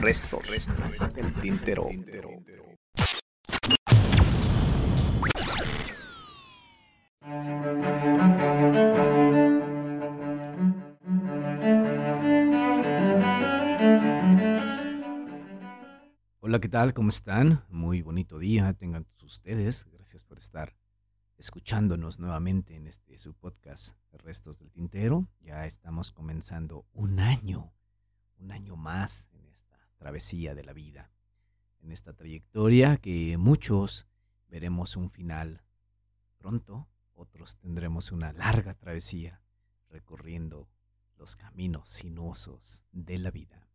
Resto, resto, el tintero. Hola, ¿qué tal? ¿Cómo están? Muy bonito día tengan ustedes. Gracias por estar escuchándonos nuevamente en este su podcast Restos del Tintero. Ya estamos comenzando un año, un año más travesía de la vida, en esta trayectoria que muchos veremos un final pronto, otros tendremos una larga travesía recorriendo los caminos sinuosos de la vida.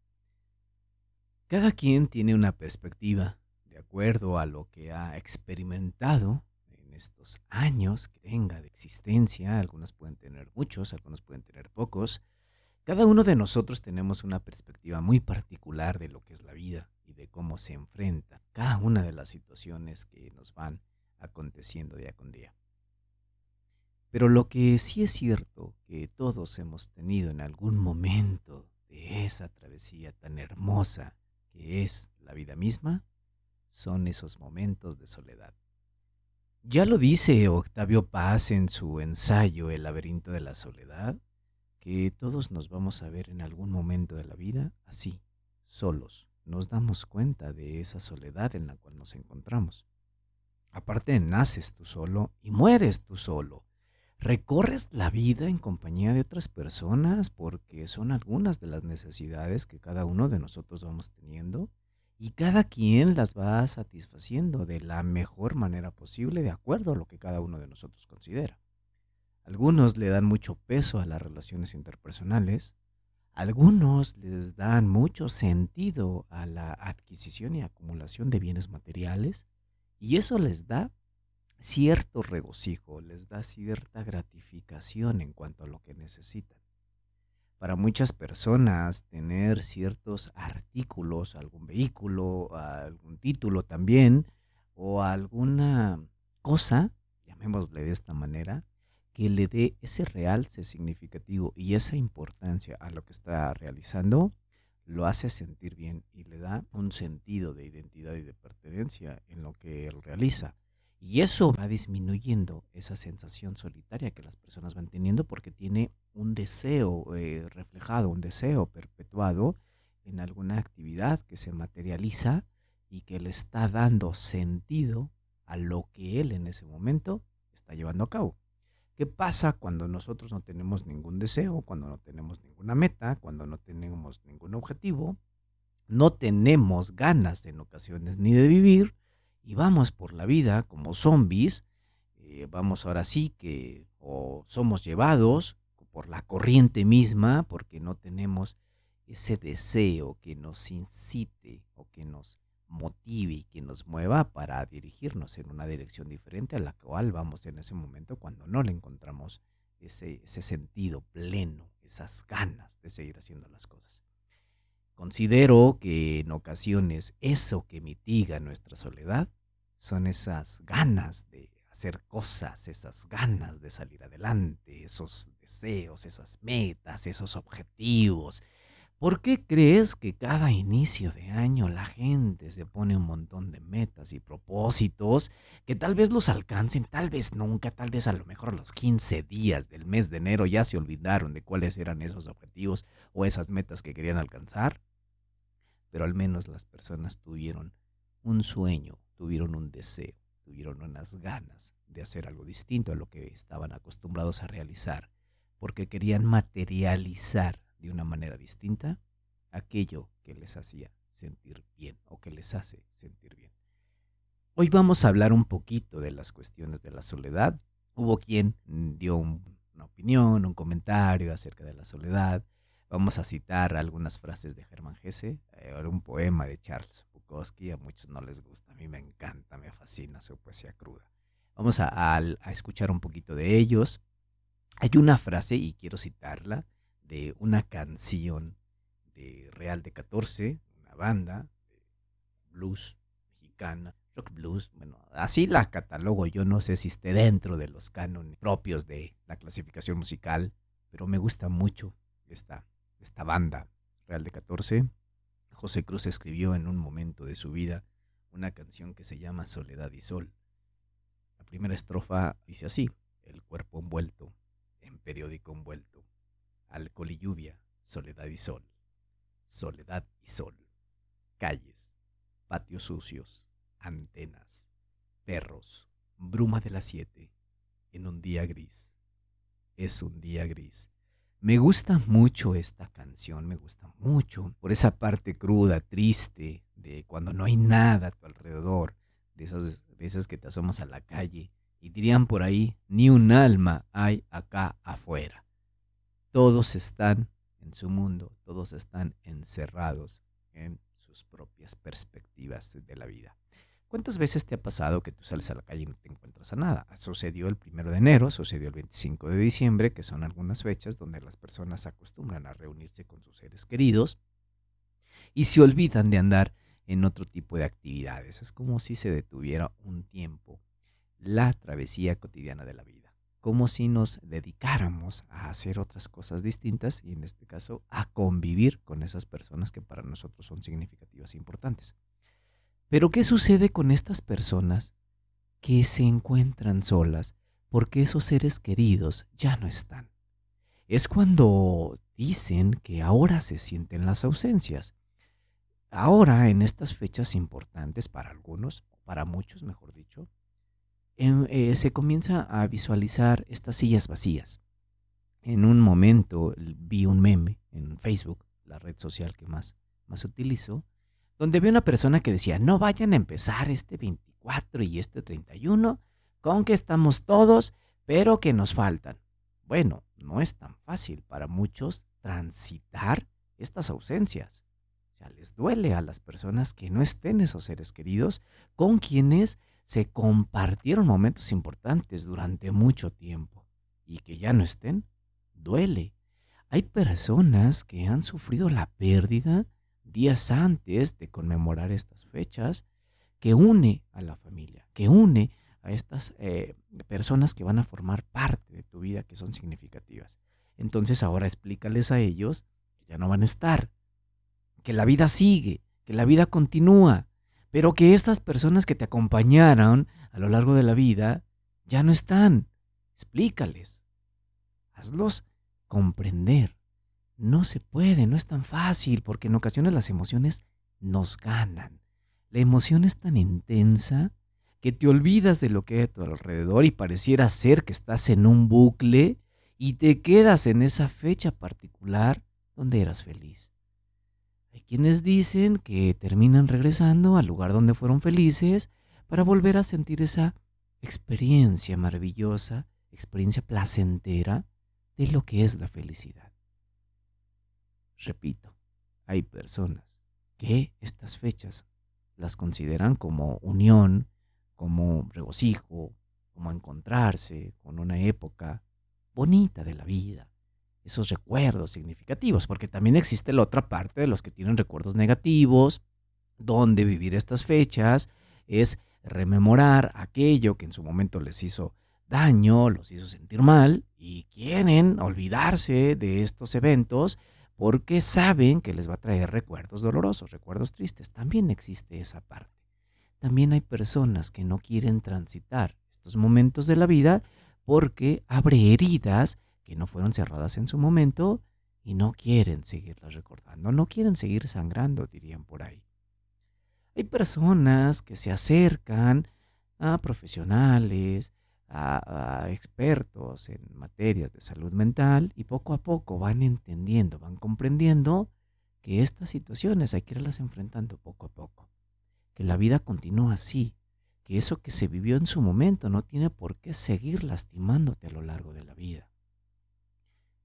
Cada quien tiene una perspectiva de acuerdo a lo que ha experimentado en estos años que tenga de existencia. Algunos pueden tener muchos, algunos pueden tener pocos. Cada uno de nosotros tenemos una perspectiva muy particular de lo que es la vida y de cómo se enfrenta cada una de las situaciones que nos van aconteciendo día con día. Pero lo que sí es cierto que todos hemos tenido en algún momento de esa travesía tan hermosa que es la vida misma, son esos momentos de soledad. Ya lo dice Octavio Paz en su ensayo El laberinto de la soledad, que todos nos vamos a ver en algún momento de la vida así, solos. Nos damos cuenta de esa soledad en la cual nos encontramos. Aparte, naces tú solo y mueres tú solo. Recorres la vida en compañía de otras personas porque son algunas de las necesidades que cada uno de nosotros vamos teniendo y cada quien las va satisfaciendo de la mejor manera posible de acuerdo a lo que cada uno de nosotros considera. Algunos le dan mucho peso a las relaciones interpersonales, algunos les dan mucho sentido a la adquisición y acumulación de bienes materiales y eso les da cierto regocijo, les da cierta gratificación en cuanto a lo que necesitan. Para muchas personas, tener ciertos artículos, algún vehículo, algún título también, o alguna cosa, llamémosle de esta manera, que le dé ese realce significativo y esa importancia a lo que está realizando, lo hace sentir bien y le da un sentido de identidad y de pertenencia en lo que él realiza. Y eso va disminuyendo esa sensación solitaria que las personas van teniendo porque tiene un deseo eh, reflejado, un deseo perpetuado en alguna actividad que se materializa y que le está dando sentido a lo que él en ese momento está llevando a cabo. ¿Qué pasa cuando nosotros no tenemos ningún deseo, cuando no tenemos ninguna meta, cuando no tenemos ningún objetivo? No tenemos ganas en ocasiones ni de vivir y vamos por la vida como zombies, eh, vamos ahora sí que o somos llevados por la corriente misma porque no tenemos ese deseo que nos incite o que nos motive y que nos mueva para dirigirnos en una dirección diferente a la cual vamos en ese momento cuando no le encontramos ese, ese sentido pleno, esas ganas de seguir haciendo las cosas. Considero que en ocasiones eso que mitiga nuestra soledad son esas ganas de hacer cosas, esas ganas de salir adelante, esos deseos, esas metas, esos objetivos. ¿Por qué crees que cada inicio de año la gente se pone un montón de metas y propósitos que tal vez los alcancen, tal vez nunca, tal vez a lo mejor los 15 días del mes de enero ya se olvidaron de cuáles eran esos objetivos o esas metas que querían alcanzar? pero al menos las personas tuvieron un sueño, tuvieron un deseo, tuvieron unas ganas de hacer algo distinto a lo que estaban acostumbrados a realizar, porque querían materializar de una manera distinta aquello que les hacía sentir bien o que les hace sentir bien. Hoy vamos a hablar un poquito de las cuestiones de la soledad. Hubo quien dio una opinión, un comentario acerca de la soledad. Vamos a citar algunas frases de Germán Hesse, eh, un poema de Charles Bukowski, a muchos no les gusta, a mí me encanta, me fascina su poesía cruda. Vamos a, escuchar un poquito de ellos. Hay una frase, y quiero citarla, una canción de Real de 14, una banda de blues mexicana, rock blues, bueno, así la catalogo, yo no sé si esté dentro de los cánones propios de la clasificación musical, pero me gusta mucho esta esta banda Real de 14. José Cruz escribió en un momento de su vida una canción que se llama Soledad y Sol. La primera estrofa dice así, el cuerpo envuelto en periódico envuelto, alcohol y lluvia, soledad y sol, soledad y sol, calles, patios sucios, antenas, perros, bruma de las siete, en un día gris. Es un día gris. Me gusta mucho esta canción, me gusta mucho por esa parte cruda, triste, de cuando no hay nada a tu alrededor, de esas veces que te asomas a la calle y dirían por ahí, ni un alma hay acá afuera. Todos están en su mundo, todos están encerrados en sus propias perspectivas de la vida. ¿Cuántas veces te ha pasado que tú sales a la calle y no te encuentras a nada? Sucedió el primero de enero, sucedió el 25 de diciembre, que son algunas fechas donde las personas acostumbran a reunirse con sus seres queridos y se olvidan de andar en otro tipo de actividades. Es como si se detuviera un tiempo la travesía cotidiana de la vida, como si nos dedicáramos a hacer otras cosas distintas y en este caso a convivir con esas personas que para nosotros son significativas e importantes. Pero ¿qué sucede con estas personas que se encuentran solas porque esos seres queridos ya no están? Es cuando dicen que ahora se sienten las ausencias. Ahora, en estas fechas importantes para algunos, para muchos, mejor dicho, eh, se comienza a visualizar estas sillas vacías. En un momento vi un meme en Facebook, la red social que más, más utilizo, donde vi una persona que decía, no vayan a empezar este 24 y este 31 con que estamos todos, pero que nos faltan. Bueno, no es tan fácil para muchos transitar estas ausencias. O sea, les duele a las personas que no estén esos seres queridos con quienes se compartieron momentos importantes durante mucho tiempo y que ya no estén, duele. Hay personas que han sufrido la pérdida días antes de conmemorar estas fechas, que une a la familia, que une a estas eh, personas que van a formar parte de tu vida, que son significativas. Entonces ahora explícales a ellos que ya no van a estar, que la vida sigue, que la vida continúa, pero que estas personas que te acompañaron a lo largo de la vida ya no están. Explícales, hazlos comprender no se puede, no es tan fácil, porque en ocasiones las emociones nos ganan. La emoción es tan intensa que te olvidas de lo que hay a tu alrededor y pareciera ser que estás en un bucle y te quedas en esa fecha particular donde eras feliz. Hay quienes dicen que terminan regresando al lugar donde fueron felices para volver a sentir esa experiencia maravillosa, experiencia placentera de lo que es la felicidad. Repito, hay personas que estas fechas las consideran como unión, como regocijo, como encontrarse con una época bonita de la vida, esos recuerdos significativos, porque también existe la otra parte de los que tienen recuerdos negativos, donde vivir estas fechas es rememorar aquello que en su momento les hizo daño, los hizo sentir mal y quieren olvidarse de estos eventos porque saben que les va a traer recuerdos dolorosos, recuerdos tristes. También existe esa parte. También hay personas que no quieren transitar estos momentos de la vida porque abre heridas que no fueron cerradas en su momento y no quieren seguirlas recordando, no quieren seguir sangrando, dirían por ahí. Hay personas que se acercan a profesionales, a, expertos en materias de salud mental y poco a poco van entendiendo, van comprendiendo que estas situaciones hay que irlas enfrentando poco a poco, que la vida continúa así, que eso que se vivió en su momento no tiene por qué seguir lastimándote a lo largo de la vida.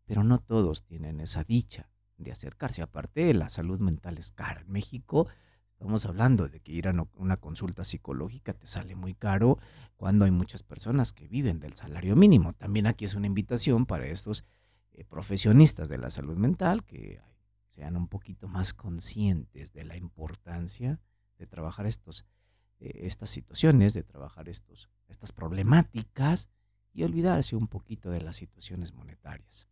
Pero no todos tienen esa dicha de acercarse. Aparte, la salud mental es cara. En México Estamos hablando de que ir a una consulta psicológica te sale muy caro cuando hay muchas personas que viven del salario mínimo. También aquí es una invitación para estos eh, profesionistas de la salud mental que sean un poquito más conscientes de la importancia de trabajar estos, eh, estas situaciones, de trabajar estos, estas problemáticas y olvidarse un poquito de las situaciones monetarias.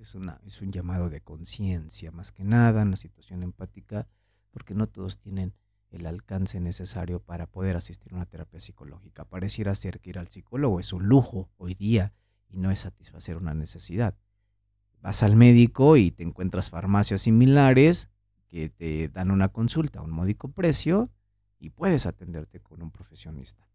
Es, es un llamado de conciencia, más que nada, una situación empática porque no todos tienen el alcance necesario para poder asistir a una terapia psicológica. Pareciera ser que ir al psicólogo es un lujo hoy día y no es satisfacer una necesidad. Vas al médico y te encuentras farmacias similares que te dan una consulta a un módico precio y puedes atenderte con un profesionista.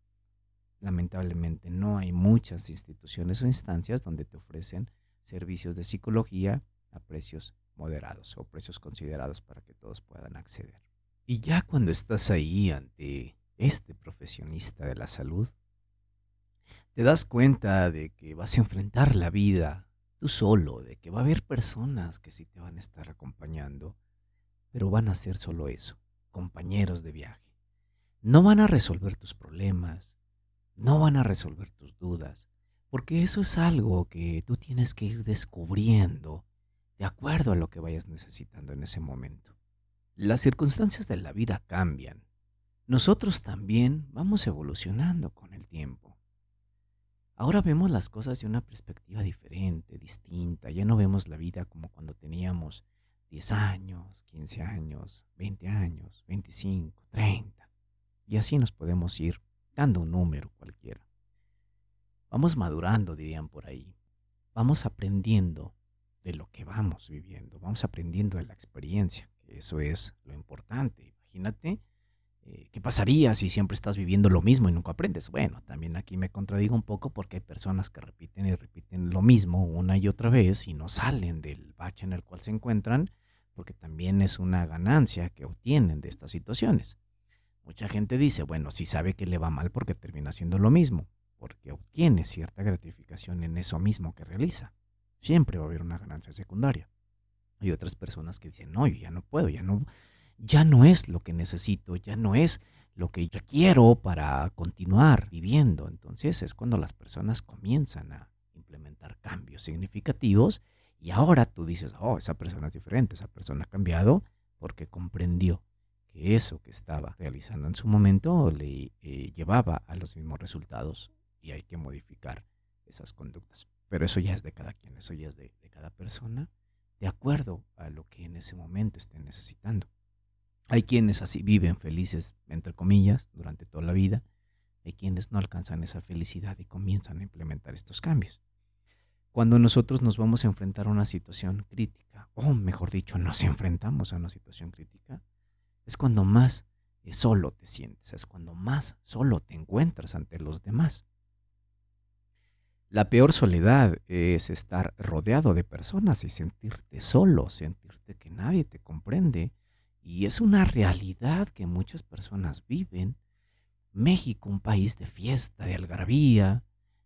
Lamentablemente no hay muchas instituciones o instancias donde te ofrecen servicios de psicología a precios moderados o precios considerados para que todos puedan acceder. Y ya cuando estás ahí ante este profesionista de la salud, te das cuenta de que vas a enfrentar la vida tú solo, de que va a haber personas que sí te van a estar acompañando, pero van a ser solo eso, compañeros de viaje. No van a resolver tus problemas, no van a resolver tus dudas, porque eso es algo que tú tienes que ir descubriendo de acuerdo a lo que vayas necesitando en ese momento. Las circunstancias de la vida cambian. Nosotros también vamos evolucionando con el tiempo. Ahora vemos las cosas de una perspectiva diferente, distinta. Ya no vemos la vida como cuando teníamos 10 años, 15 años, 20 años, 25, 30. Y así nos podemos ir dando un número cualquiera. Vamos madurando, dirían por ahí. Vamos aprendiendo de lo que vamos viviendo. Vamos aprendiendo de la experiencia. Eso es lo importante. Imagínate eh, qué pasaría si siempre estás viviendo lo mismo y nunca aprendes. Bueno, también aquí me contradigo un poco porque hay personas que repiten y repiten lo mismo una y otra vez y no salen del bache en el cual se encuentran porque también es una ganancia que obtienen de estas situaciones. Mucha gente dice, bueno, si sabe que le va mal porque termina haciendo lo mismo, porque obtiene cierta gratificación en eso mismo que realiza. Siempre va a haber una ganancia secundaria. Hay otras personas que dicen, no, yo ya no puedo, ya no, ya no es lo que necesito, ya no es lo que requiero para continuar viviendo. Entonces es cuando las personas comienzan a implementar cambios significativos y ahora tú dices, oh, esa persona es diferente, esa persona ha cambiado porque comprendió que eso que estaba realizando en su momento le eh, llevaba a los mismos resultados y hay que modificar esas conductas. Pero eso ya es de cada quien, eso ya es de cada persona de acuerdo a lo que en ese momento estén necesitando. Hay quienes así viven felices, entre comillas, durante toda la vida. Hay quienes no alcanzan esa felicidad y comienzan a implementar estos cambios. Cuando nosotros nos vamos a enfrentar a una situación crítica, o mejor dicho, nos enfrentamos a una situación crítica, es cuando más solo te sientes, es cuando más solo te encuentras ante los demás. La peor soledad es estar rodeado de personas y sentirte solo, sentirte que nadie te comprende. Y es una realidad que muchas personas viven. México, un país de fiesta, de algarabía,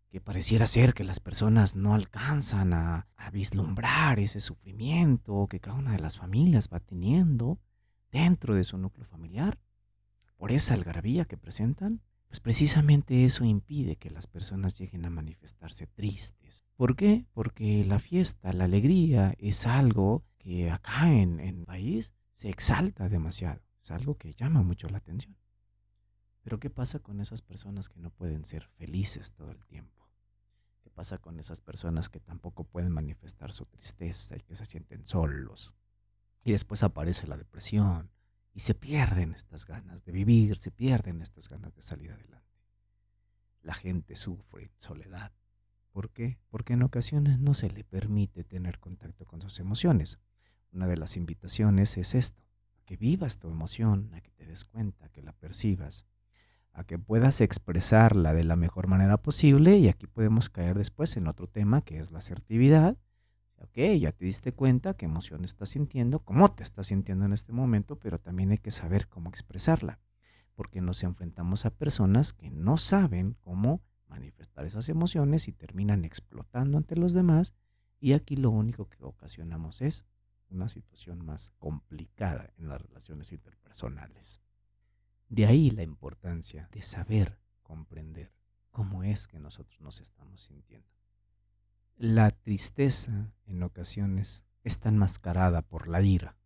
que pareciera ser que las personas no alcanzan a, vislumbrar ese sufrimiento que cada una de las familias va teniendo dentro de su núcleo familiar, por esa algarabía que presentan pues precisamente eso impide que las personas lleguen a manifestarse tristes. ¿Por qué? Porque la fiesta, la alegría es algo que acá en, el país se exalta demasiado, es algo que llama mucho la atención. Pero ¿qué pasa con esas personas que no pueden ser felices todo el tiempo? ¿Qué pasa con esas personas que tampoco pueden manifestar su tristeza y que se sienten solos? Y después aparece la depresión, y se pierden estas ganas de vivir, se pierden estas ganas de salir adelante. La gente sufre en soledad. ¿Por qué? Porque en ocasiones no se le permite tener contacto con sus emociones. Una de las invitaciones es esto, a que vivas tu emoción, a que te des cuenta, a que la percibas, a que puedas expresarla de la mejor manera posible y aquí podemos caer después en otro tema que es la asertividad, Ok, ya te diste cuenta qué emoción estás sintiendo, cómo te estás sintiendo en este momento, pero también hay que saber cómo expresarla, porque nos enfrentamos a personas que no saben cómo manifestar esas emociones y terminan explotando ante los demás y aquí lo único que ocasionamos es una situación más complicada en las relaciones interpersonales. De ahí la importancia de saber comprender cómo es que nosotros nos estamos sintiendo. La tristeza en ocasiones está enmascarada por la ira.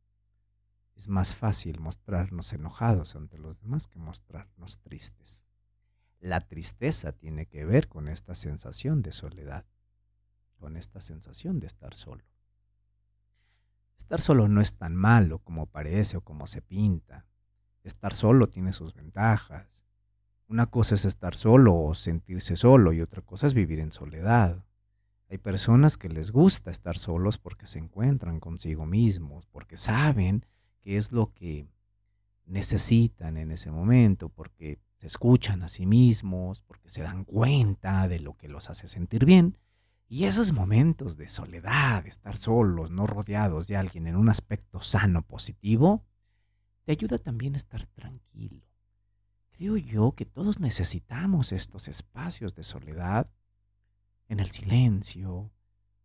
Es más fácil mostrarnos enojados ante los demás que mostrarnos tristes. La tristeza tiene que ver con esta sensación de soledad, con esta sensación de estar solo. Estar solo no es tan malo como parece o como se pinta. Estar solo tiene sus ventajas. Una cosa es estar solo o sentirse solo y otra cosa es vivir en soledad. Hay personas que les gusta estar solos porque se encuentran consigo mismos, porque saben qué es lo que necesitan en ese momento, porque se escuchan a sí mismos, porque se dan cuenta de lo que los hace sentir bien. Y esos momentos de soledad, de estar solos, no rodeados de alguien en un aspecto sano, positivo, te ayuda también a estar tranquilo. Creo yo que todos necesitamos estos espacios de soledad en el silencio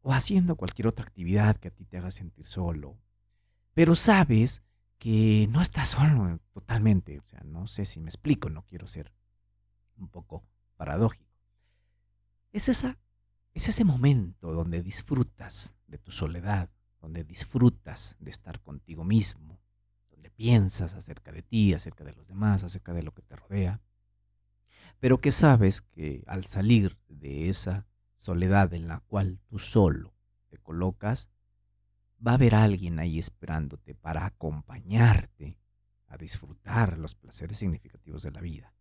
o haciendo cualquier otra actividad que a ti te haga sentir solo. Pero sabes que no estás solo totalmente. O sea, no sé si me explico, no quiero ser un poco paradójico. Es, esa, es ese momento donde disfrutas de tu soledad, donde disfrutas de estar contigo mismo, donde piensas acerca de ti, acerca de los demás, acerca de lo que te rodea, pero que sabes que al salir de esa soledad en la cual tú solo te colocas, va a haber alguien ahí esperándote para acompañarte a disfrutar los placeres significativos de la vida,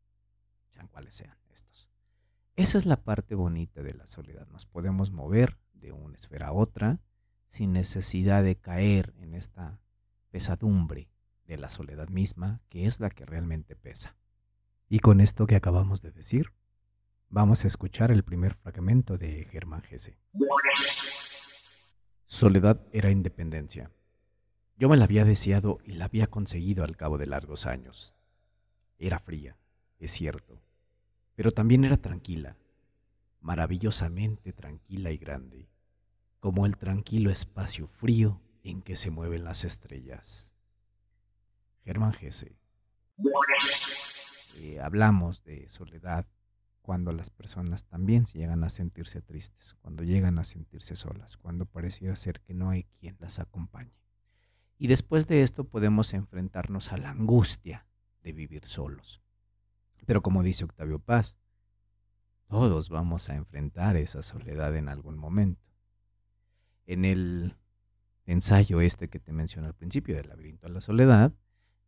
sean cuales sean estos. Esa es la parte bonita de la soledad. Nos podemos mover de una esfera a otra sin necesidad de caer en esta pesadumbre de la soledad misma, que es la que realmente pesa. Y con esto que acabamos de decir, Vamos a escuchar el primer fragmento de Germán Gese. Soledad era independencia. Yo me la había deseado y la había conseguido al cabo de largos años. Era fría, es cierto, pero también era tranquila, maravillosamente tranquila y grande, como el tranquilo espacio frío en que se mueven las estrellas. Germán Gese. Eh, hablamos de soledad cuando las personas también llegan a sentirse tristes, cuando llegan a sentirse solas, cuando pareciera ser que no hay quien las acompañe. Y después de esto podemos enfrentarnos a la angustia de vivir solos. Pero como dice Octavio Paz, todos vamos a enfrentar esa soledad en algún momento. En el ensayo este que te mencioné al principio del laberinto a la soledad,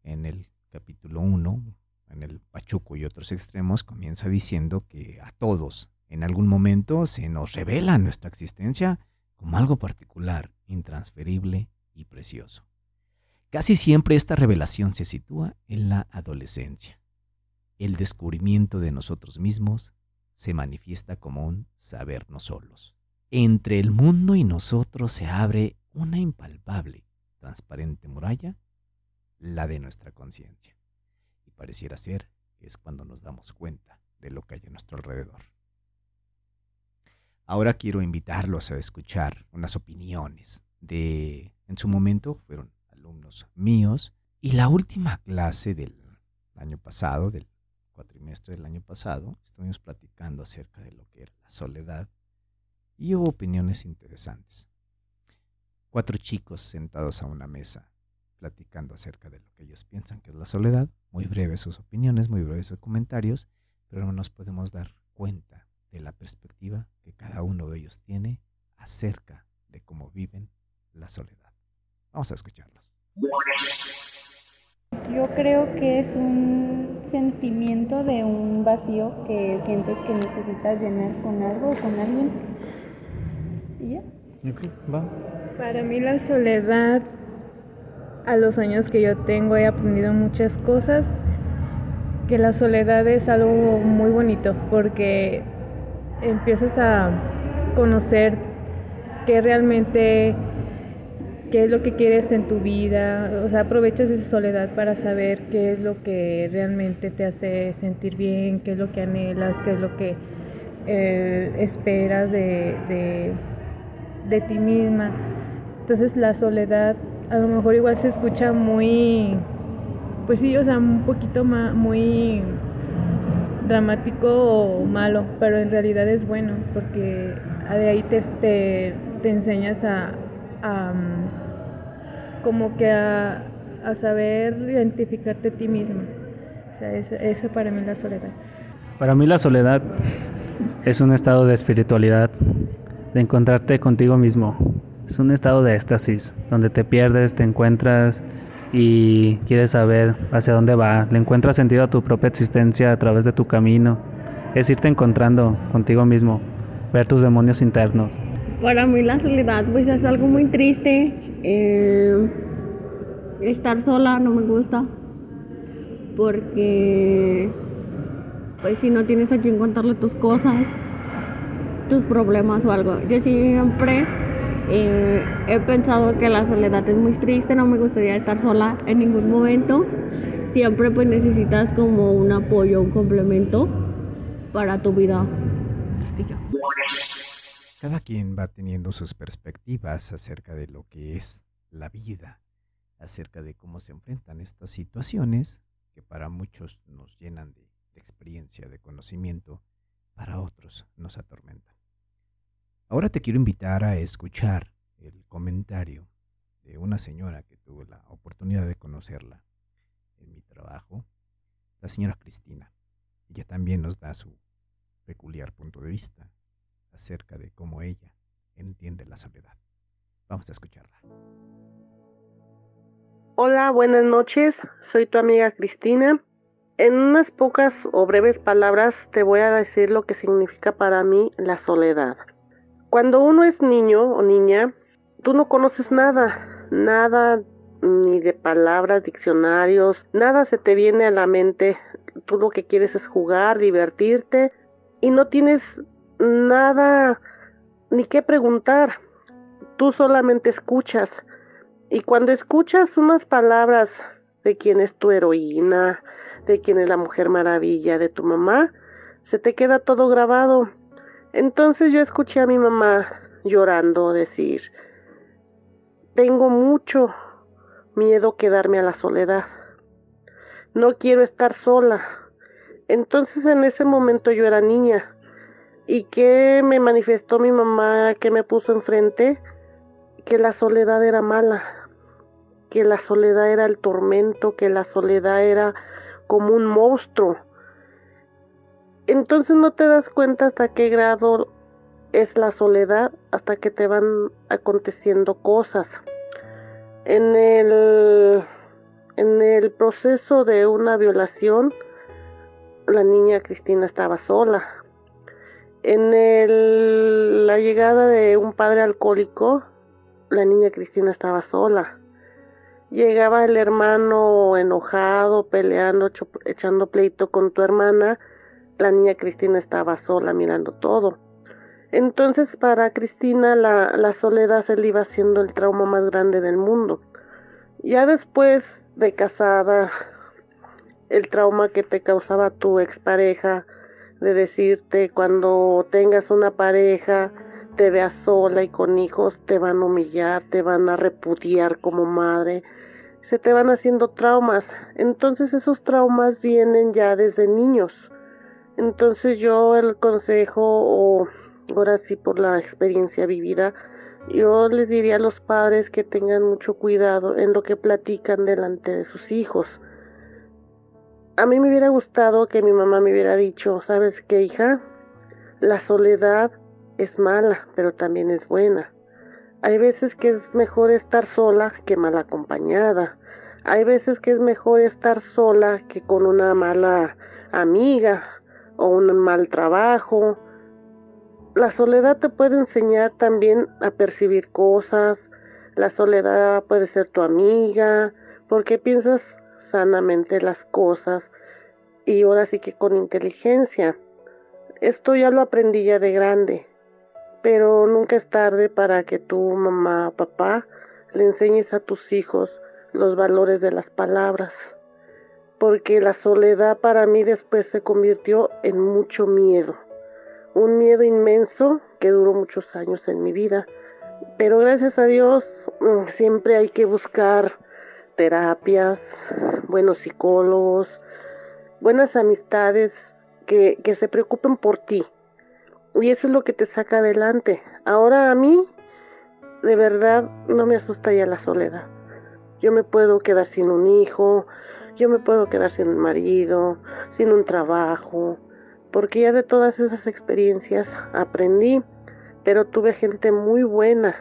en el capítulo 1, en el Pachuco y otros extremos, comienza diciendo que a todos en algún momento se nos revela nuestra existencia como algo particular, intransferible y precioso. Casi siempre esta revelación se sitúa en la adolescencia. El descubrimiento de nosotros mismos se manifiesta como un sabernos solos. Entre el mundo y nosotros se abre una impalpable, transparente muralla, la de nuestra conciencia pareciera ser que es cuando nos damos cuenta de lo que hay a nuestro alrededor. Ahora quiero invitarlos a escuchar unas opiniones de, en su momento fueron alumnos míos, y la última clase del año pasado, del cuatrimestre del año pasado, estuvimos platicando acerca de lo que era la soledad y hubo opiniones interesantes. Cuatro chicos sentados a una mesa platicando acerca de lo que ellos piensan que es la soledad muy breves sus opiniones, muy breves sus comentarios, pero no nos podemos dar cuenta de la perspectiva que cada uno de ellos tiene acerca de cómo viven la soledad. Vamos a escucharlos. Yo creo que es un sentimiento de un vacío que sientes que necesitas llenar con algo o con alguien. ¿Y ya? va. Para mí la soledad a los años que yo tengo he aprendido muchas cosas, que la soledad es algo muy bonito porque empiezas a conocer qué realmente qué es lo que quieres en tu vida, o sea, aprovechas esa soledad para saber qué es lo que realmente te hace sentir bien, qué es lo que anhelas, qué es lo que eh, esperas de, de, de ti misma. Entonces la soledad a lo mejor igual se escucha muy, pues sí, o sea, un poquito más, muy dramático o malo, pero en realidad es bueno porque de ahí te, te, enseñas a, como que a, saber identificarte a ti mismo. O sea, eso para mí la soledad. Para mí la soledad es un estado de espiritualidad, de encontrarte contigo mismo, Es un estado de éxtasis, donde te pierdes, te encuentras y quieres saber hacia dónde va. Le encuentras sentido a tu propia existencia a través de tu camino. Es irte encontrando contigo mismo, ver tus demonios internos. Para mí la soledad pues es algo muy triste. Eh, estar sola no me gusta. Porque pues si no tienes a quien contarle tus cosas, tus problemas o algo. Yo siempre he pensado que la soledad es muy triste, no me gustaría estar sola en ningún momento. Siempre pues necesitas como un apoyo, un complemento para tu vida. Cada quien va teniendo sus perspectivas acerca de lo que es la vida, acerca de cómo se enfrentan estas situaciones que para muchos nos llenan de experiencia, de conocimiento, para otros nos atormentan. Ahora te quiero invitar a escuchar el comentario de una señora que tuve la oportunidad de conocerla en mi trabajo, la señora Cristina. Ella también nos da su peculiar punto de vista acerca de cómo ella entiende la soledad. Vamos a escucharla. Hola, buenas noches. Soy tu amiga Cristina en unas pocas o breves palabras te voy a decir lo que significa para mí la soledad. Cuando uno es niño o niña, tú no conoces nada, nada ni de palabras, diccionarios, nada se te viene a la mente. Tú lo que quieres es jugar, divertirte y no tienes nada ni qué preguntar. Tú solamente escuchas. Y cuando escuchas unas palabras de quién es tu heroína, de quién es la mujer maravilla de tu mamá, se te queda todo grabado. Entonces yo escuché a mi mamá llorando decir, tengo mucho miedo quedarme a la soledad. No quiero estar sola. Entonces en ese momento yo era niña. ¿Y qué me manifestó mi mamá, que me puso enfrente? Que la soledad era mala, que la soledad era el tormento, que la soledad era como un monstruo. Entonces no te das cuenta hasta qué grado es la soledad hasta que te van aconteciendo cosas. En el, en el proceso de una violación, la niña Cristina estaba sola. En la llegada de un padre alcohólico, la niña Cristina estaba sola. Llegaba el hermano enojado, peleando, echando pleito con tu hermana. La niña Cristina estaba sola mirando todo. Entonces para Cristina la, soledad se le iba haciendo el trauma más grande del mundo. Ya después de casada, el trauma que te causaba tu expareja, de decirte cuando tengas una pareja, te veas sola y con hijos, te van a humillar, te van a repudiar como madre, se te van haciendo traumas. Entonces esos traumas vienen ya desde niños. Entonces yo el consejo, o ahora sí por la experiencia vivida, yo les diría a los padres que tengan mucho cuidado en lo que platican delante de sus hijos. A mí me hubiera gustado que mi mamá me hubiera dicho, ¿sabes qué, hija? La soledad es mala, pero también es buena. Hay veces que es mejor estar sola que mal acompañada. Hay veces que es mejor estar sola que con una mala amiga o un mal trabajo. La soledad te puede enseñar también a percibir cosas. La soledad puede ser tu amiga porque piensas sanamente las cosas y ahora sí que con inteligencia. Esto ya lo aprendí ya de grande pero nunca es tarde para que tu mamá, papá, le enseñes a tus hijos los valores de las palabras, porque la soledad para mí después se convirtió en mucho miedo, un miedo inmenso que duró muchos años en mi vida, pero gracias a Dios mm, siempre hay que buscar terapias, buenos psicólogos, buenas amistades que, que se preocupen por ti, y eso es lo que te saca adelante. Ahora a mí, de verdad, no me asusta ya la soledad. Yo me puedo quedar sin un hijo, yo me puedo quedar sin un marido, sin un trabajo, porque ya de todas esas experiencias aprendí, pero tuve gente muy buena,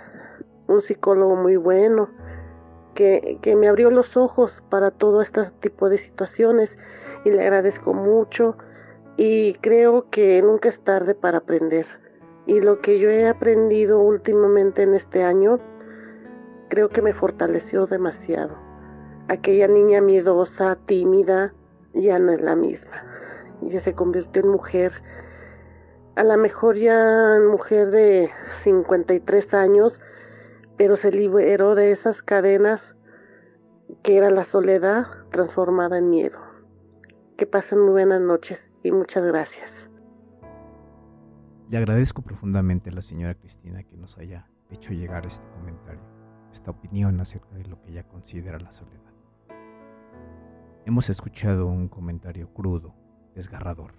un psicólogo muy bueno, que, que me abrió los ojos para todo este tipo de situaciones y le agradezco mucho y creo que nunca es tarde para aprender. Y lo que yo he aprendido últimamente en este año, creo que me fortaleció demasiado. Aquella niña miedosa, tímida, ya no es la misma. Ya se convirtió en mujer. A lo mejor ya mujer de 53 años, pero se liberó de esas cadenas que era la soledad transformada en miedo. Que pasen muy buenas noches y muchas gracias. Le agradezco profundamente a la señora Cristina que nos haya hecho llegar este comentario, esta opinión acerca de lo que ella considera la soledad. Hemos escuchado un comentario crudo, desgarrador,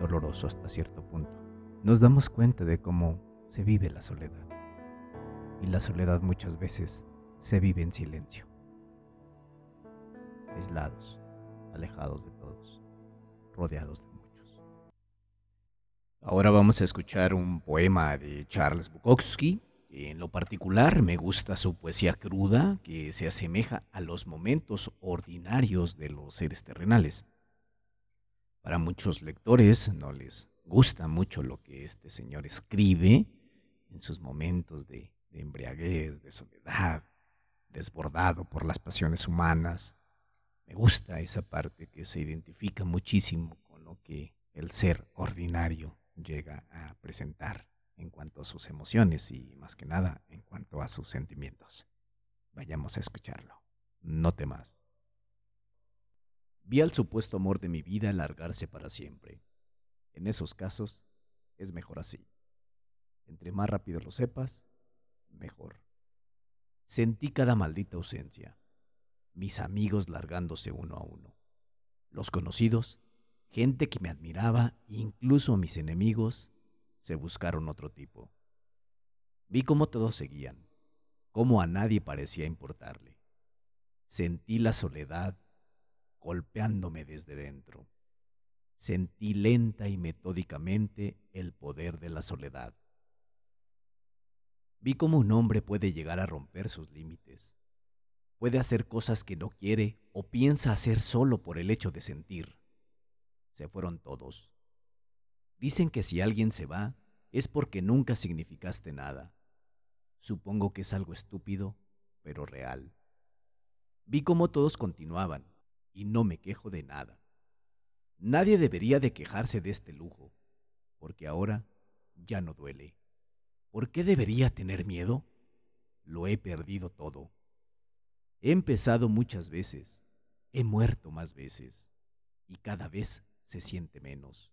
doloroso hasta cierto punto. Nos damos cuenta de cómo se vive la soledad. Y la soledad muchas veces se vive en silencio, aislados, alejados de todos, rodeados de muchos. Ahora vamos a escuchar un poema de Charles Bukowski. En lo particular me gusta su poesía cruda que se asemeja a los momentos ordinarios de los seres terrenales. Para muchos lectores no les gusta mucho lo que este señor escribe en sus momentos de, de embriaguez, de soledad, desbordado por las pasiones humanas. Me gusta esa parte que se identifica muchísimo con lo que el ser ordinario llega a presentar en cuanto a sus emociones y más que nada en cuanto a sus sentimientos. Vayamos a escucharlo. No temas. Vi al supuesto amor de mi vida largarse para siempre. En esos casos, es mejor así. Entre más rápido lo sepas, mejor. Sentí cada maldita ausencia, mis amigos largándose uno a uno, los conocidos, gente que me admiraba, incluso mis enemigos, se buscaron otro tipo. Vi cómo todos seguían, cómo a nadie parecía importarle. Sentí la soledad golpeándome desde dentro. Sentí lenta y metódicamente el poder de la soledad. Vi cómo un hombre puede llegar a romper sus límites. Puede hacer cosas que no quiere o piensa hacer solo por el hecho de sentir. Se fueron todos. Dicen que si alguien se va es porque nunca significaste nada. Supongo que es algo estúpido, pero real. Vi cómo todos continuaban, y no me quejo de nada. Nadie debería de quejarse de este lujo, porque ahora ya no duele. ¿Por qué debería tener miedo? Lo he perdido todo. He empezado muchas veces, he muerto más veces, y cada vez se siente menos.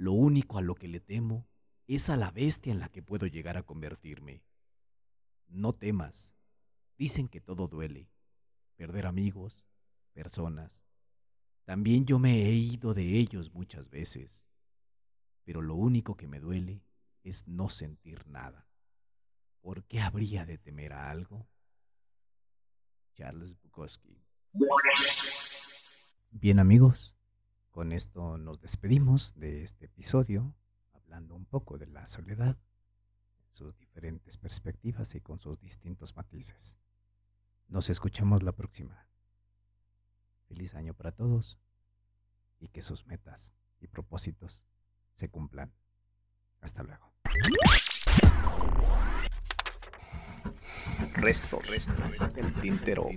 Lo único a lo que le temo es a la bestia en la que puedo llegar a convertirme. No temas. Dicen que todo duele. Perder amigos, personas. También yo me he ido de ellos muchas veces. Pero lo único que me duele es no sentir nada. ¿Por qué habría de temer a algo? Charles Bukowski. Bien amigos, con esto nos despedimos de este episodio, hablando un poco de la soledad, sus diferentes perspectivas y con sus distintos matices. Nos escuchamos la próxima. Feliz año para todos y que sus metas y propósitos se cumplan. Hasta luego. Resto, resto, el tintero.